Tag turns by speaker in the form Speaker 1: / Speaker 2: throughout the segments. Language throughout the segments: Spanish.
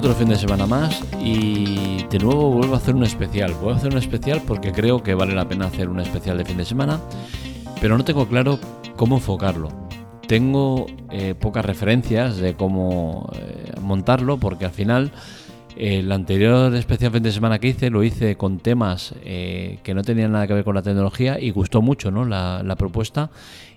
Speaker 1: otro fin de semana más y de nuevo vuelvo a hacer un especial. Voy a hacer un especial porque creo que vale la pena hacer un especial de fin de semana, pero no tengo claro cómo enfocarlo. Tengo eh, pocas referencias de cómo eh, montarlo porque al final el anterior especial fin de semana que hice lo hice con temas eh, que no tenían nada que ver con la tecnología y gustó mucho ¿no? la, propuesta.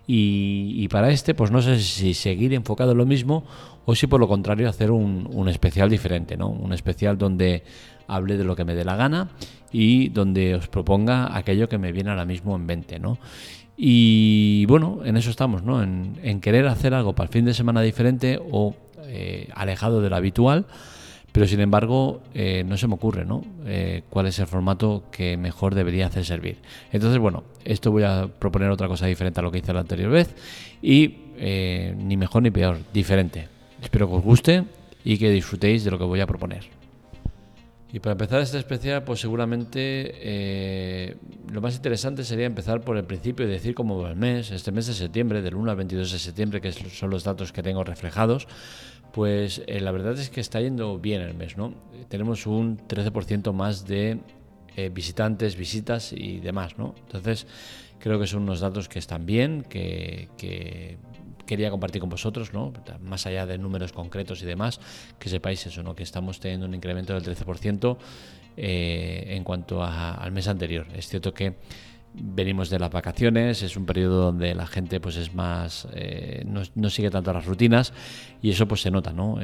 Speaker 1: Y, para este, pues no sé si seguir enfocado en lo mismo o si por lo contrario hacer un, especial diferente, ¿no? Un especial donde hable de lo que me dé la gana y donde os proponga aquello que me viene ahora mismo en mente, ¿no? Y bueno, en eso estamos, ¿no? En, querer hacer algo para el fin de semana diferente o eh, alejado de lo habitual pero sin embargo, eh, no se me ocurre ¿no? Eh, cuál es el formato que mejor debería hacer servir. Entonces, bueno, esto voy a proponer otra cosa diferente a lo que hice la anterior vez. Y eh, ni mejor ni peor, diferente. Espero que os guste y que disfrutéis de lo que voy a proponer. Y para empezar este especial, pues seguramente lo más interesante sería empezar por el principio y decir cómo va el mes, este mes de septiembre, del 1 al 22 de septiembre, que son los datos que tengo reflejados pues eh, la verdad es que está yendo bien el mes, ¿no? Tenemos un 13% más de eh, visitantes, visitas y demás, ¿no? Entonces, creo que son unos datos que están bien, que, quería compartir con vosotros, ¿no? Más allá de números concretos y demás, que sepáis eso, ¿no? Que estamos teniendo un incremento del 13% eh, en cuanto al mes anterior. Es cierto que venimos de las vacaciones, es un periodo donde la gente pues es más eh, no, sigue tanto las rutinas y eso pues se nota, ¿no?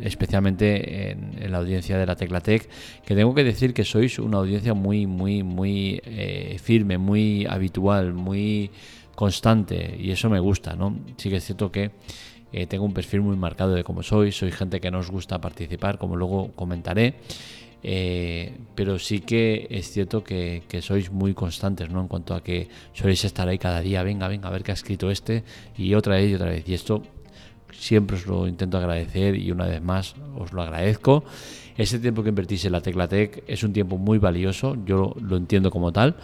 Speaker 1: especialmente en, la audiencia de la Teclatec, que tengo que decir que sois una audiencia muy muy muy eh, firme, muy habitual, muy constante y eso me gusta, ¿no? Sí que es cierto que eh, tengo un perfil muy marcado de cómo sois, soy gente que nos gusta participar, como luego comentaré. Eh, pero sí que es cierto que, sois muy constantes, ¿no? En cuanto a que soléis estar ahí cada día, venga, venga, a ver qué ha escrito este, y otra vez y otra vez. Y esto siempre os lo intento agradecer y una vez más os lo agradezco. Ese tiempo que invertís en la Teclatec es un tiempo muy valioso, yo lo, entiendo como tal.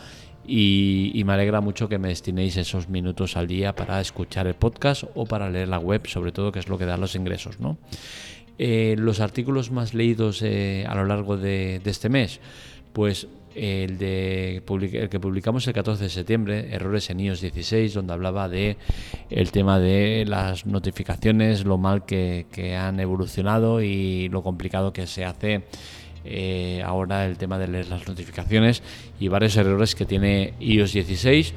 Speaker 1: Y, y, me alegra mucho que me destinéis esos minutos al día para escuchar el podcast o para leer la web, sobre todo que es lo que da los ingresos, ¿no? Eh, los artículos más leídos eh, a lo largo de, este mes, pues el, de, el que publicamos el 14 de septiembre, Errores en iOS 16, donde hablaba de el tema de las notificaciones, lo mal que, han evolucionado y lo complicado que se hace eh, ahora el tema de leer las notificaciones y varios errores que tiene iOS 16.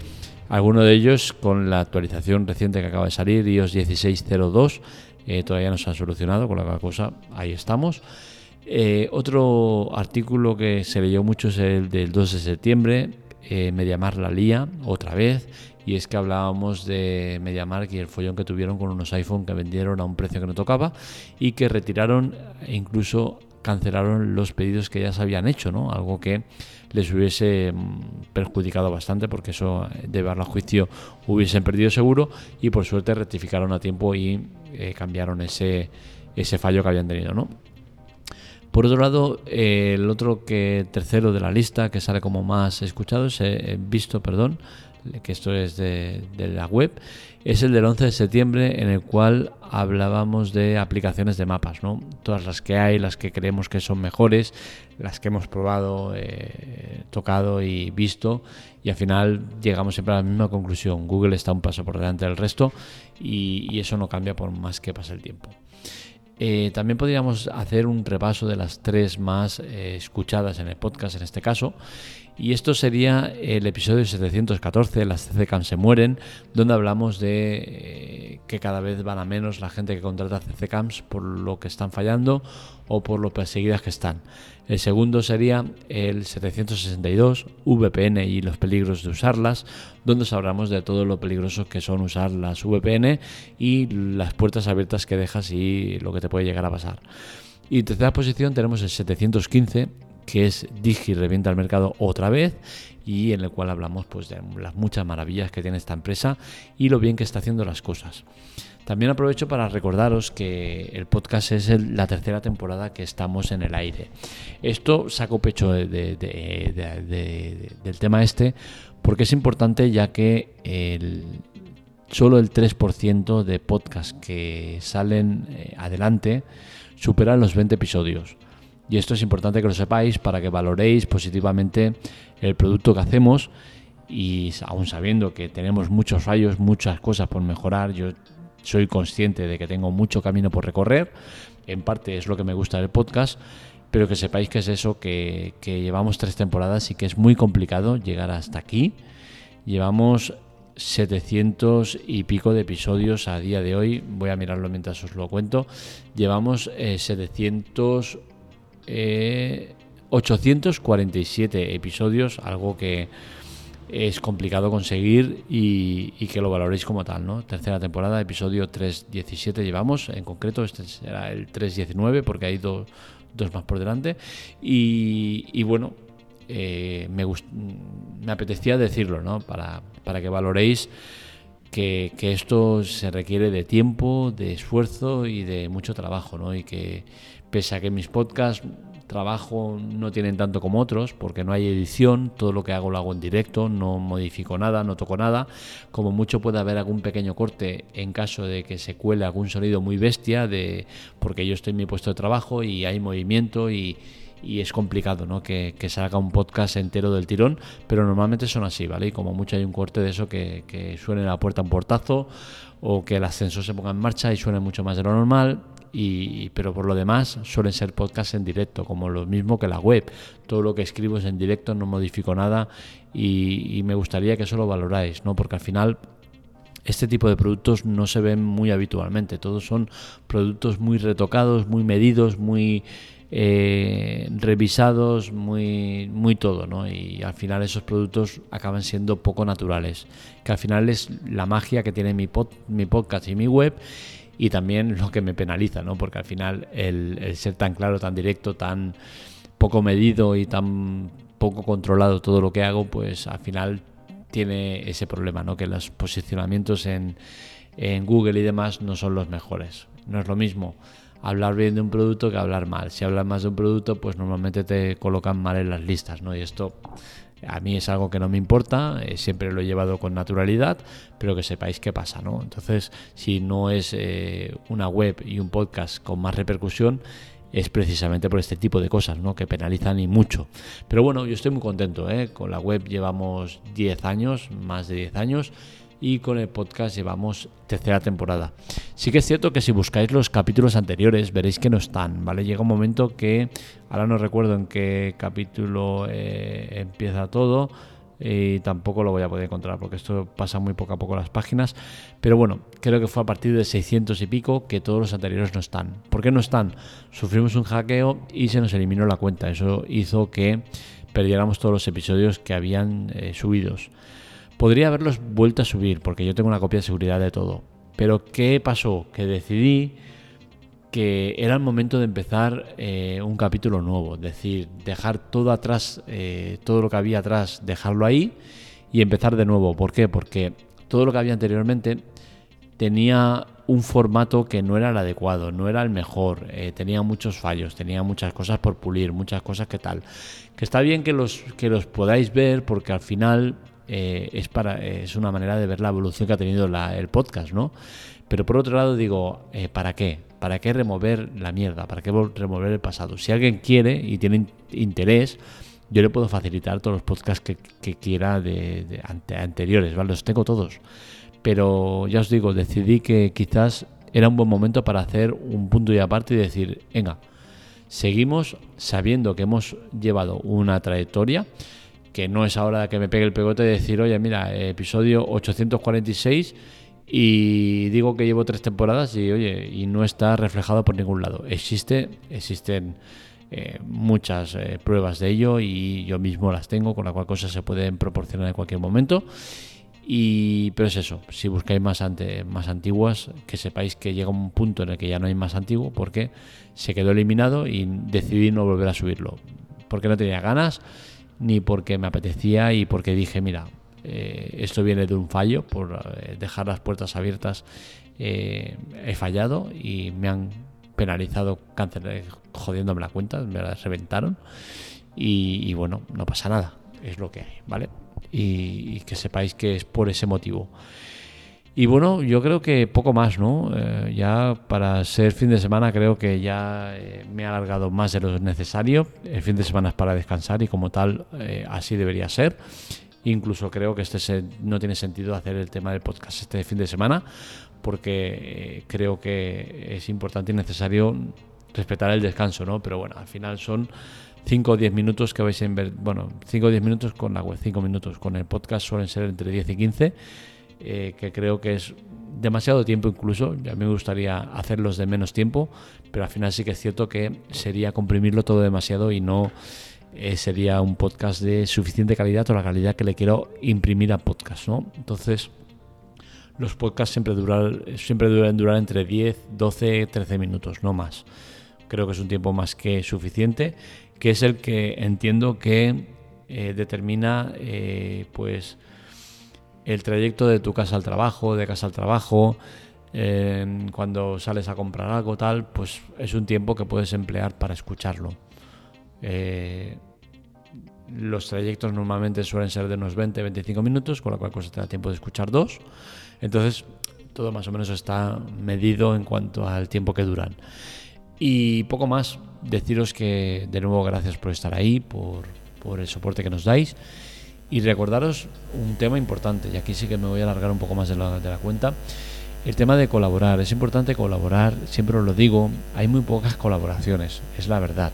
Speaker 1: Algunos de ellos con la actualización reciente que acaba de salir, iOS 16.02, eh, todavía no se ha solucionado, con la cosa ahí estamos. Eh, otro artículo que se leyó mucho es el del 2 de septiembre, eh, Mediamar la lía, otra vez, y es que hablábamos de Mediamar y el follón que tuvieron con unos iPhone que vendieron a un precio que no tocaba y que retiraron incluso cancelaron los pedidos que ya se habían hecho, ¿no? Algo que les hubiese mm, perjudicado bastante porque eso de verlo a juicio hubiesen perdido seguro y por suerte rectificaron a tiempo y eh, cambiaron ese, ese fallo que habían tenido, ¿no? Por otro lado, eh, el otro que tercero de la lista que sale como más escuchado, es, eh, visto, perdón, que esto es de, la web, es el del 11 de septiembre en el cual hablábamos de aplicaciones de mapas, ¿no? Todas las que hay, las que creemos que son mejores, las que hemos probado, eh, tocado y visto y al final llegamos siempre a la misma conclusión. Google está un paso por delante del resto y, eso no cambia por más que pase el tiempo. Eh, también podríamos hacer un repaso de las tres más eh, escuchadas en el podcast en este caso y esto sería el episodio 714, las CCCAM se mueren, donde hablamos de eh, que cada vez van a menos la gente que contrata CCCAMs por lo que están fallando o por lo perseguidas que están. El segundo sería el 762, VPN y los peligros de usarlas, donde hablamos de todo lo peligroso que son usar las VPN y las puertas abiertas que dejas y lo que te puede llegar a pasar. Y en tercera posición tenemos el 715, que es Digi revienta el mercado otra vez y en el cual hablamos pues de las muchas maravillas que tiene esta empresa y lo bien que está haciendo las cosas. También aprovecho para recordaros que el podcast es la tercera temporada que estamos en el aire. Esto saco pecho del tema este porque es importante ya que solo el 3% de podcasts que salen eh, adelante superan los 20 episodios. Y esto es importante que lo sepáis para que valoréis positivamente el producto que hacemos. Y aún sabiendo que tenemos muchos fallos, muchas cosas por mejorar, yo soy consciente de que tengo mucho camino por recorrer, en parte es lo que me gusta del podcast, pero que sepáis que es eso, que, llevamos tres temporadas y que es muy complicado llegar hasta aquí. Llevamos 700 y pico de episodios a día de hoy, voy a mirarlo mientras os lo cuento, llevamos 700... Eh, 847 eh, episodios, algo que es complicado conseguir y, que lo valoréis como tal, ¿no? Tercera temporada, episodio 3.17 llevamos, en concreto este será el 3.19 porque hay dos más por delante y, bueno, eh, me, apetecía decirlo, ¿no? Para, para que valoréis que, que, esto se requiere de tiempo, de esfuerzo y de mucho trabajo, ¿no? Y que pese a que mis podcasts trabajo no tienen tanto como otros porque no hay edición, todo lo que hago lo hago en directo, no modifico nada, no toco nada, como mucho puede haber algún pequeño corte en caso de que se cuele algún sonido muy bestia de porque yo estoy en mi puesto de trabajo y hay movimiento y, es complicado ¿no? que, salga un podcast entero del tirón, pero normalmente son así, ¿vale? Y como mucho hay un corte de eso que, que suene la puerta un portazo o que el ascensor se ponga en marcha y suene mucho más de lo normal y, pero por lo demás suelen ser podcasts en directo, como lo mismo que la web. Todo lo que escribo es en directo, no modifico nada y, me gustaría que eso lo valoráis, ¿no? porque al final este tipo de productos no se ven muy habitualmente. Todos son productos muy retocados, muy medidos, muy eh, revisados, muy, muy todo, ¿no? Y al final esos productos acaban siendo poco naturales. Que al final es la magia que tiene mi, mi podcast y mi web y también lo que me penaliza, ¿no? Porque al final el, ser tan claro, tan directo, tan poco medido y tan poco controlado todo lo que hago, pues al final tiene ese problema, ¿no? Que los posicionamientos en, en Google y demás no son los mejores. No es lo mismo hablar bien de un producto que hablar mal. Si hablas más de un producto, pues normalmente te colocan mal en las listas, ¿no? Y esto a mí es algo que no me importa, eh, siempre lo he llevado con naturalidad, pero que sepáis qué pasa, ¿no? Entonces, si no es eh, una web y un podcast con más repercusión, es precisamente por este tipo de cosas, ¿no? Que penalizan y mucho. Pero bueno, yo estoy muy contento, ¿eh? Con la web llevamos 10 años, más de 10 años, y con el podcast llevamos tercera temporada. Sí que es cierto que si buscáis los capítulos anteriores veréis que no están, ¿vale? Llega un momento que, ahora no recuerdo en qué capítulo eh, empieza todo y tampoco lo voy a poder encontrar porque esto pasa muy poco a poco las páginas, pero bueno, creo que fue a partir de 600 y pico que todos los anteriores no están. ¿Por qué no están? Sufrimos un hackeo y se nos eliminó la cuenta, eso hizo que perdiéramos todos los episodios que habían eh, subidos. Podría haberlos vuelto a subir porque yo tengo una copia de seguridad de todo. Pero ¿qué pasó? Que decidí que era el momento de empezar eh, un capítulo nuevo, es decir, dejar todo atrás, eh, todo lo que había atrás, dejarlo ahí y empezar de nuevo. ¿Por qué? Porque todo lo que había anteriormente tenía un formato que no era el adecuado, no era el mejor, eh, tenía muchos fallos, tenía muchas cosas por pulir, muchas cosas que tal. Que está bien que los, que los podáis ver porque al final eh, es, para, es una manera de ver la evolución que ha tenido el podcast, ¿no? Pero por otro lado digo, eh, ¿para qué? ¿Para qué remover la mierda? ¿Para qué remover el pasado? Si alguien quiere y tiene interés, yo le puedo facilitar todos los podcasts que, quiera de, anteriores, ¿vale? Los tengo todos. Pero ya os digo, decidí que quizás era un buen momento para hacer un punto y aparte y decir, venga, seguimos sabiendo que hemos llevado una trayectoria, que no es ahora que me pegue el pegote de decir, oye, mira, episodio 846 y digo que llevo tres temporadas y, oye, y no está reflejado por ningún lado. Existe, existen eh, muchas eh, pruebas de ello y yo mismo las tengo, con la cual cosas se pueden proporcionar en cualquier momento. Y, pero es eso, si buscáis más, ante, más antiguas, que sepáis que llega un punto en el que ya no hay más antiguo porque se quedó eliminado y decidí no volver a subirlo. Porque no tenía ganas ni porque me apetecía y porque dije, mira, eh, esto viene de un fallo, por eh, dejar las puertas abiertas eh, he fallado y me han penalizado cáncer, jodiéndome la cuenta, me la reventaron y, bueno, no pasa nada, es lo que hay, ¿vale? Y, que sepáis que es por ese motivo. Y bueno, yo creo que poco más, ¿no? Eh, ya para ser fin de semana creo que ya eh, me he alargado más de lo necesario. El fin de semana es para descansar y como tal eh, así debería ser. Incluso creo que este no tiene sentido hacer el tema del podcast este fin de semana porque creo que es importante y necesario respetar el descanso, ¿no? Pero bueno, al final son 5 o 10 minutos que vais a invertir, bueno, 5 o 10 minutos con la web, 5 minutos con el podcast suelen ser entre 10 y 15 eh, que creo que es demasiado tiempo incluso. A mí me gustaría hacerlos de menos tiempo, pero al final sí que es cierto que sería comprimirlo todo demasiado y no eh, sería un podcast de suficiente calidad o la calidad que le quiero imprimir a podcast, ¿no? Entonces, los podcasts siempre, duran, siempre deben durar entre 10, 12, 13 minutos, no más. Creo que es un tiempo más que suficiente, que es el que entiendo que eh, determina, pues, el trayecto de tu casa al trabajo, de casa al trabajo, cuando sales a comprar algo tal, pues es un tiempo que puedes emplear para escucharlo. Eh, los trayectos normalmente suelen ser de unos 20-25 minutos, con lo cual pues te da tiempo de escuchar dos. Entonces todo más o menos está medido en cuanto al tiempo que duran. Y poco más, deciros que de nuevo gracias por estar ahí, por, por el soporte que nos dais. Y recordaros un tema importante, y aquí sí que me voy a alargar un poco más de la, de la cuenta, el tema de colaborar. Es importante colaborar, siempre os lo digo, hay muy pocas colaboraciones, es la verdad.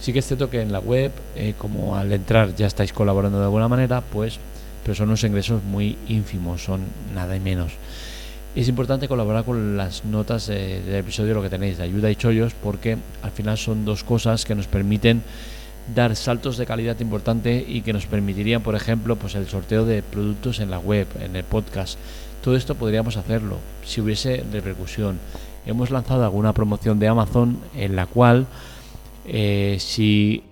Speaker 1: Sí que es cierto que en la web, eh, como al entrar ya estáis colaborando de alguna manera, pues, pero son unos ingresos muy ínfimos, son nada y menos. Es importante colaborar con las notas del episodio, lo que tenéis de ayuda y chollos, porque al final son dos cosas que nos permiten dar saltos de calidad importante y que nos permitirían, por ejemplo, pues el sorteo de productos en la web, en el podcast. Todo esto podríamos hacerlo si hubiese repercusión. Hemos lanzado alguna promoción de Amazon en la cual eh, si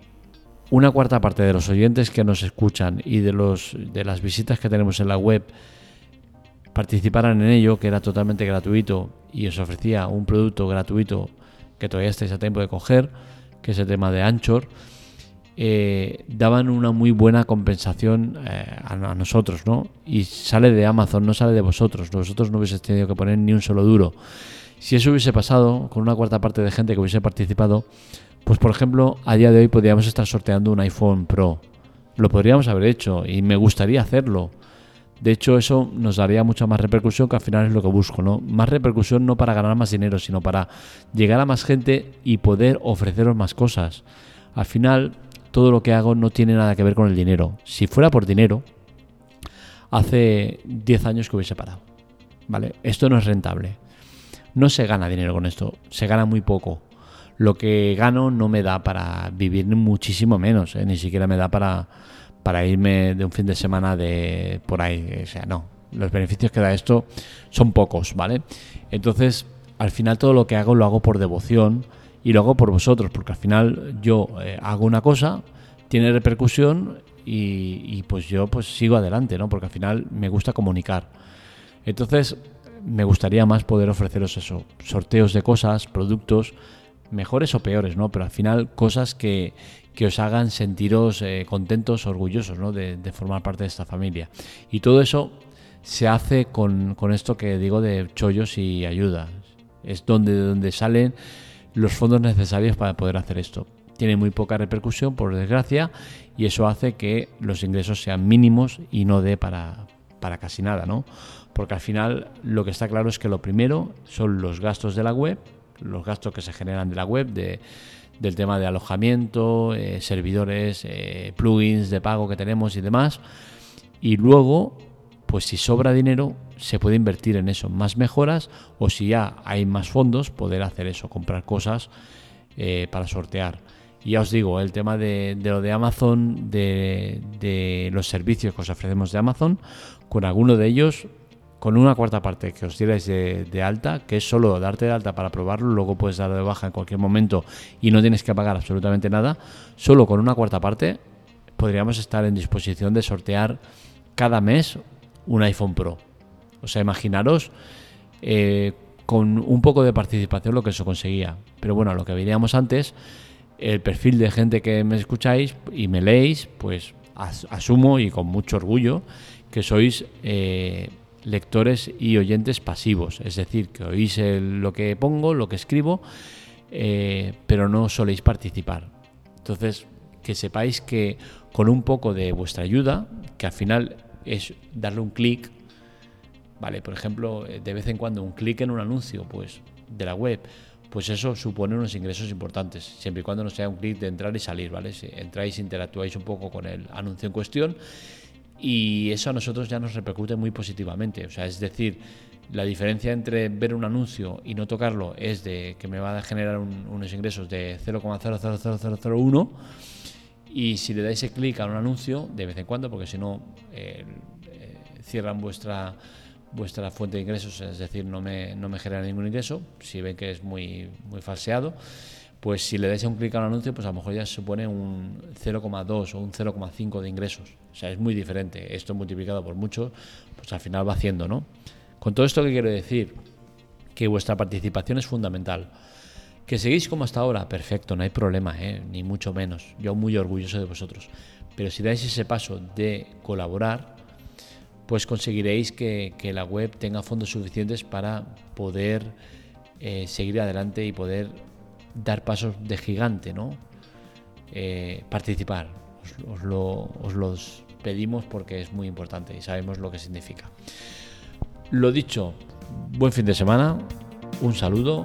Speaker 1: una cuarta parte de los oyentes que nos escuchan y de los de las visitas que tenemos en la web participaran en ello, que era totalmente gratuito y os ofrecía un producto gratuito que todavía estáis a tiempo de coger, que es el tema de Anchor, eh, daban una muy buena compensación eh, a, nosotros, ¿no? Y sale de Amazon, no sale de vosotros. Vosotros no hubieseis tenido que poner ni un solo duro. Si eso hubiese pasado con una cuarta parte de gente que hubiese participado, pues por ejemplo, a día de hoy podríamos estar sorteando un iPhone Pro. Lo podríamos haber hecho y me gustaría hacerlo. De hecho, eso nos daría mucha más repercusión, que al final es lo que busco, ¿no? Más repercusión no para ganar más dinero, sino para llegar a más gente y poder ofreceros más cosas. Al final, todo lo que hago no tiene nada que ver con el dinero. Si fuera por dinero, hace 10 años que hubiese parado. ¿Vale? Esto no es rentable. No se gana dinero con esto, se gana muy poco. Lo que gano no me da para vivir muchísimo menos, ¿eh? ni siquiera me da para, para irme de un fin de semana de por ahí. O sea, no. Los beneficios que da esto son pocos, ¿vale? Entonces, al final todo lo que hago lo hago por devoción y lo hago por vosotros, porque al final yo eh, hago una cosa, tiene repercusión y, pues yo pues sigo adelante, ¿no? Porque al final me gusta comunicar. Entonces me gustaría más poder ofreceros eso, sorteos de cosas, productos, mejores o peores, ¿no? Pero al final cosas que, os hagan sentiros eh, contentos, orgullosos, ¿no? De, formar parte de esta familia. Y todo eso se hace con, con esto que digo de chollos y ayuda. Es donde, donde salen los fondos necesarios para poder hacer esto. Tiene muy poca repercusión, por desgracia, y eso hace que los ingresos sean mínimos y no dé para, para casi nada, ¿no? Porque al final lo que está claro es que lo primero son los gastos de la web, los gastos que se generan de la web, de, del tema de alojamiento, eh, servidores, eh, plugins de pago que tenemos y demás. Y luego, pues si sobra dinero, se puede invertir en eso, más mejoras o si ya hay más fondos, poder hacer eso, comprar cosas eh, para sortear. Y ya os digo, el tema de, lo de Amazon, de, los servicios que os ofrecemos de Amazon, con alguno de ellos, con una cuarta parte que os dierais de, alta, que es solo darte de alta para probarlo, luego puedes dar de baja en cualquier momento y no tienes que pagar absolutamente nada, solo con una cuarta parte podríamos estar en disposición de sortear cada mes un iPhone Pro. O sea, imaginaros eh, con un poco de participación lo que eso conseguía. Pero bueno, lo que veíamos antes, el perfil de gente que me escucháis y me leéis, pues asumo y con mucho orgullo que sois eh, lectores y oyentes pasivos, es decir, que oís lo que pongo, lo que escribo, eh, pero no soléis participar. Entonces, que sepáis que con un poco de vuestra ayuda, que al final es darle un clic, ¿vale? Por ejemplo, eh, de vez en cuando un clic en un anuncio pues, de la web, pues eso supone unos ingresos importantes, siempre y cuando no sea un clic de entrar y salir, ¿vale? Si entráis, interactuáis un poco con el anuncio en cuestión y eso a nosotros ya nos repercute muy positivamente. O sea, es decir, la diferencia entre ver un anuncio y no tocarlo es de que me va a generar unos ingresos de 0,00001 y si le dais clic a un anuncio de vez en cuando, porque si no eh, eh, cierran vuestra vuestra fuente de ingresos, es decir, no me, no me genera ningún ingreso, si ven que es muy, muy falseado, pues si le dais un clic a un anuncio, pues a lo mejor ya supone un 0,2 o un 0,5 de ingresos. O sea, es muy diferente. Esto multiplicado por mucho, pues al final va haciendo, ¿no? Con todo esto que quiero decir, que vuestra participación es fundamental. Que seguís como hasta ahora, perfecto, no hay problema, ¿eh? ni mucho menos. Yo muy orgulloso de vosotros. Pero si dais ese paso de colaborar, pues conseguiréis que, la web tenga fondos suficientes para poder eh, seguir adelante y poder dar pasos de gigante, ¿no? Eh, participar. Os, lo, os los pedimos porque es muy importante y sabemos lo que significa. Lo dicho, buen fin de semana, un saludo,